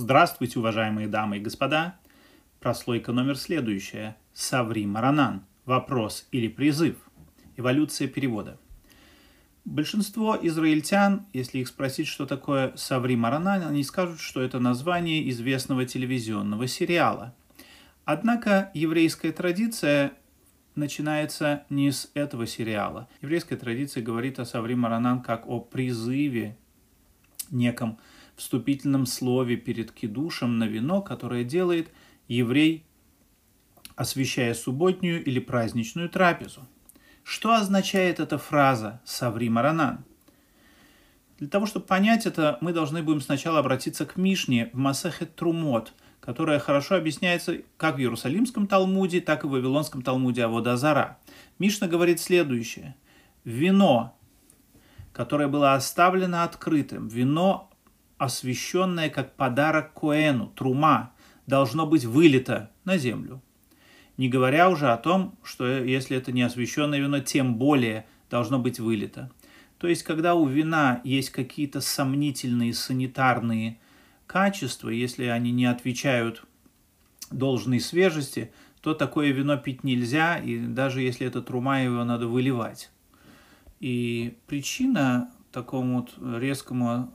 Здравствуйте, уважаемые дамы и господа. Прослойка номер следующая. Саври Маранан. Вопрос или призыв. Эволюция перевода. Большинство израильтян, если их спросить, что такое Саври Маранан, они скажут, что это название известного телевизионного сериала. Однако еврейская традиция начинается не с этого сериала. Еврейская традиция говорит о Саври Маранан как о призыве неком вступительном слове перед кидушем на вино, которое делает еврей, освящая субботнюю или праздничную трапезу. Что означает эта фраза «Саври Маранан»? Для того, чтобы понять это, мы должны будем сначала обратиться к Мишне в Масахет Трумот, которая хорошо объясняется как в Иерусалимском Талмуде, так и в Вавилонском Талмуде Аводазара. Мишна говорит следующее. Вино, которое было оставлено открытым, вино, освященное как подарок Коэну, трума, должно быть вылито на землю. Не говоря уже о том, что если это не освященное вино, тем более должно быть вылито. То есть, когда у вина есть какие-то сомнительные санитарные качества, если они не отвечают должной свежести, то такое вино пить нельзя, и даже если это трума, его надо выливать. И причина такому вот резкому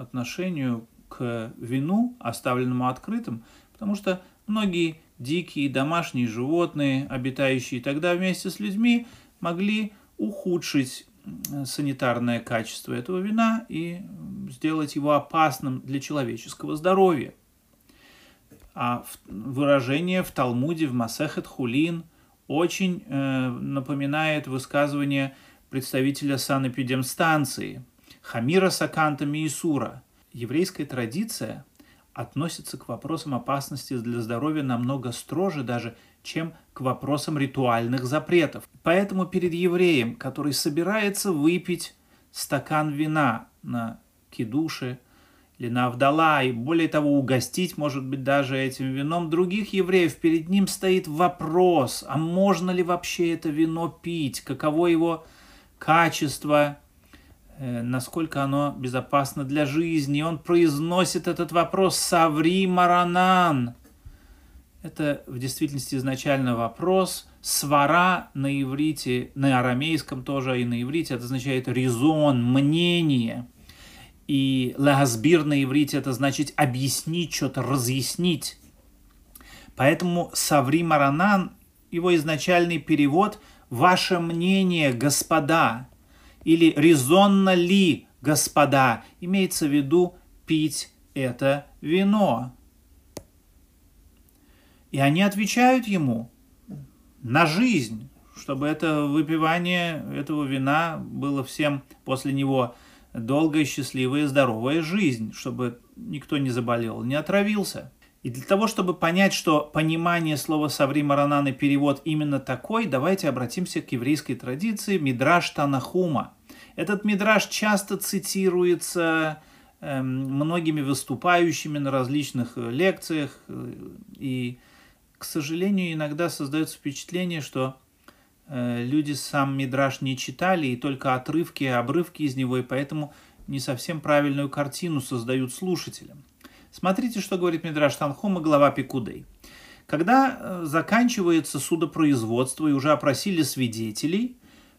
отношению к вину, оставленному открытым, потому что многие дикие домашние животные, обитающие тогда вместе с людьми, могли ухудшить санитарное качество этого вина и сделать его опасным для человеческого здоровья. А выражение в Талмуде, в Масехет Хулин, очень э, напоминает высказывание представителя санэпидемстанции – Хамира Саканта Миисура. Еврейская традиция относится к вопросам опасности для здоровья намного строже даже, чем к вопросам ритуальных запретов. Поэтому перед евреем, который собирается выпить стакан вина на кидуше или на Авдала, и более того, угостить, может быть, даже этим вином других евреев, перед ним стоит вопрос, а можно ли вообще это вино пить, каково его качество, насколько оно безопасно для жизни. Он произносит этот вопрос «Саври Маранан». Это в действительности изначально вопрос. Свара на иврите, на арамейском тоже, а и на иврите, это означает резон, мнение. И лахазбир на иврите это значит объяснить что-то, разъяснить. Поэтому Саври Маранан, его изначальный перевод «Ваше мнение, господа», или резонно ли, господа, имеется в виду пить это вино. И они отвечают ему на жизнь, чтобы это выпивание этого вина было всем после него долгая, счастливая, здоровая жизнь, чтобы никто не заболел, не отравился. И для того, чтобы понять, что понимание слова «саври маранан» и перевод именно такой, давайте обратимся к еврейской традиции Мидраш Танахума – этот мидраж часто цитируется э, многими выступающими на различных э, лекциях, э, и, к сожалению, иногда создается впечатление, что э, люди сам мидраж не читали, и только отрывки, обрывки из него, и поэтому не совсем правильную картину создают слушателям. Смотрите, что говорит Мидраш Танхума, глава Пикудей. Когда э, заканчивается судопроизводство и уже опросили свидетелей,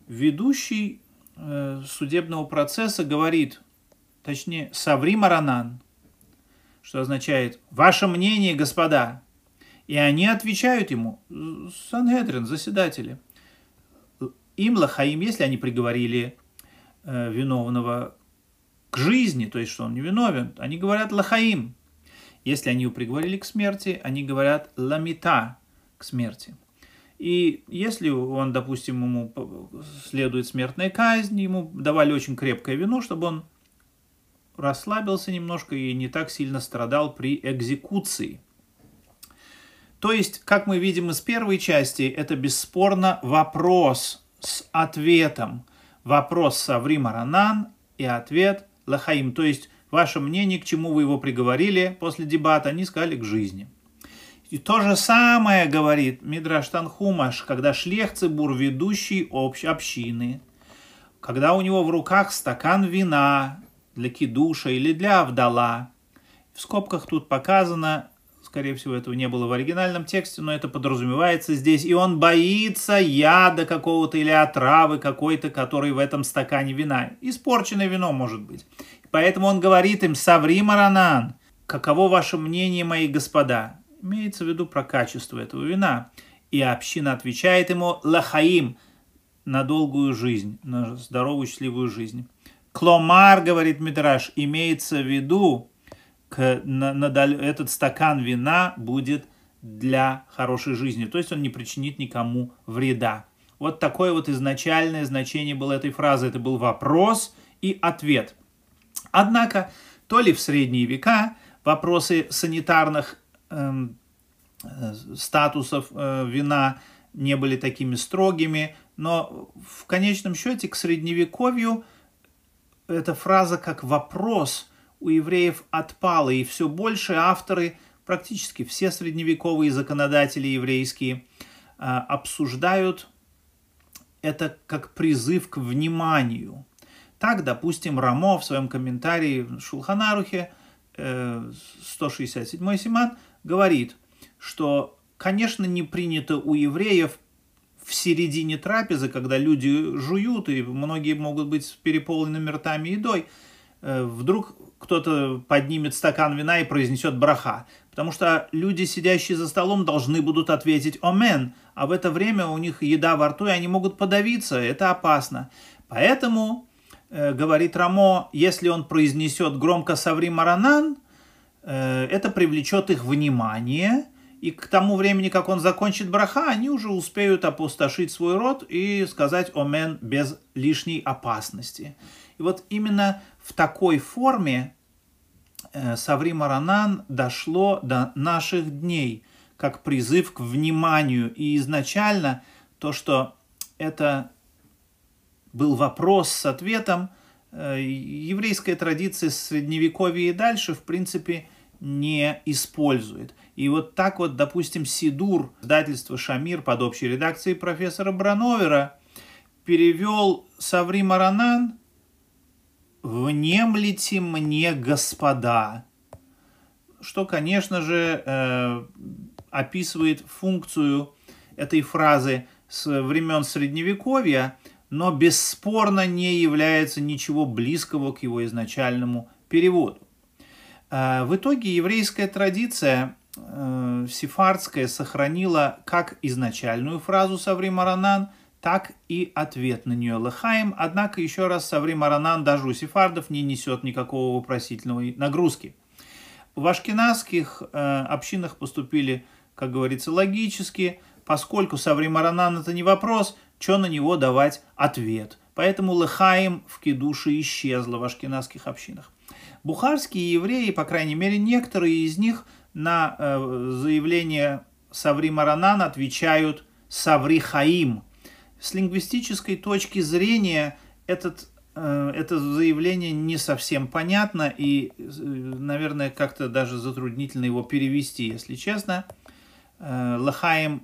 ведущий Э, судебного процесса говорит, точнее, Саври Маранан, что означает «Ваше мнение, господа». И они отвечают ему, Сангедрин, заседатели, им лахаим, если они приговорили э, виновного к жизни, то есть, что он не виновен, они говорят лахаим. Если они его приговорили к смерти, они говорят ламита к смерти. И если он, допустим, ему следует смертная казнь, ему давали очень крепкое вино, чтобы он расслабился немножко и не так сильно страдал при экзекуции. То есть, как мы видим из первой части, это бесспорно вопрос с ответом. Вопрос Саври Маранан и ответ Лахаим. То есть, ваше мнение, к чему вы его приговорили после дебата, они сказали к жизни. И то же самое говорит Мидраш Танхумаш, когда шлехцебур, ведущий общ общины, когда у него в руках стакан вина для кидуша или для авдала, В скобках тут показано, скорее всего, этого не было в оригинальном тексте, но это подразумевается здесь. И он боится яда какого-то или отравы какой-то, который в этом стакане вина. Испорченное вино, может быть. Поэтому он говорит им, «Саври Маранан, каково ваше мнение, мои господа?» Имеется в виду про качество этого вина. И община отвечает ему, «Лахаим, на долгую жизнь, на здоровую, счастливую жизнь». Кломар, говорит Мидраш, имеется в виду, к, на, на, этот стакан вина будет для хорошей жизни. То есть он не причинит никому вреда. Вот такое вот изначальное значение было этой фразы. Это был вопрос и ответ. Однако, то ли в средние века вопросы санитарных эм, э, статусов э, вина не были такими строгими, но в конечном счете к средневековью эта фраза как вопрос у евреев отпала, и все больше авторы, практически все средневековые законодатели еврейские, а, обсуждают это как призыв к вниманию. Так, допустим, Рамо в своем комментарии в Шулханарухе 167 э, Симат говорит, что, конечно, не принято у евреев в середине трапезы, когда люди жуют, и многие могут быть с переполненными ртами едой, э, вдруг кто-то поднимет стакан вина и произнесет браха. Потому что люди, сидящие за столом, должны будут ответить «Омен», а в это время у них еда во рту, и они могут подавиться, это опасно. Поэтому, говорит Рамо, если он произнесет громко «Саври Маранан», э, это привлечет их внимание, и к тому времени, как он закончит браха, они уже успеют опустошить свой рот и сказать «Омен» без лишней опасности. И вот именно в такой форме э, Саври Маранан дошло до наших дней, как призыв к вниманию. И изначально то, что это был вопрос с ответом, э, еврейская традиция средневековья и дальше, в принципе, не использует. И вот так вот, допустим, Сидур, издательство Шамир под общей редакцией профессора Брановера, перевел Саври Маранан «Внемлите мне, господа», что, конечно же, э, описывает функцию этой фразы с времен Средневековья, но бесспорно не является ничего близкого к его изначальному переводу. Э, в итоге еврейская традиция э, сефардская сохранила как изначальную фразу «Саври Маранан», так и ответ на нее Лехаим. Однако, еще раз, Саври Маранан даже у сефардов не несет никакого вопросительного нагрузки. В ашкенадских э, общинах поступили, как говорится, логически, поскольку Саври Маранан это не вопрос, что на него давать ответ. Поэтому Лехаим в кедуше исчезла в ашкенадских общинах. Бухарские евреи, по крайней мере некоторые из них, на э, заявление Саври Маранан отвечают Саври Хаим – с лингвистической точки зрения этот, э, это заявление не совсем понятно и, э, наверное, как-то даже затруднительно его перевести, если честно. Э, Лахаем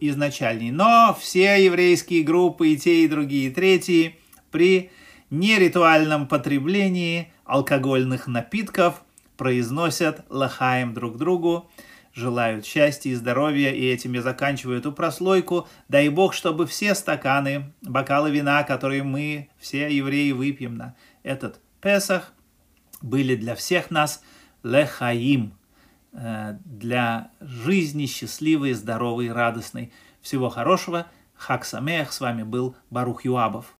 изначальный. Но все еврейские группы, и те, и другие, и третьи, при неритуальном потреблении алкогольных напитков произносят лахаем друг другу желают счастья и здоровья, и этим я заканчиваю эту прослойку. Дай Бог, чтобы все стаканы, бокалы вина, которые мы, все евреи, выпьем на этот Песах, были для всех нас лехаим, для жизни счастливой, здоровой, радостной. Всего хорошего. Хак Самех, с вами был Барух Юабов.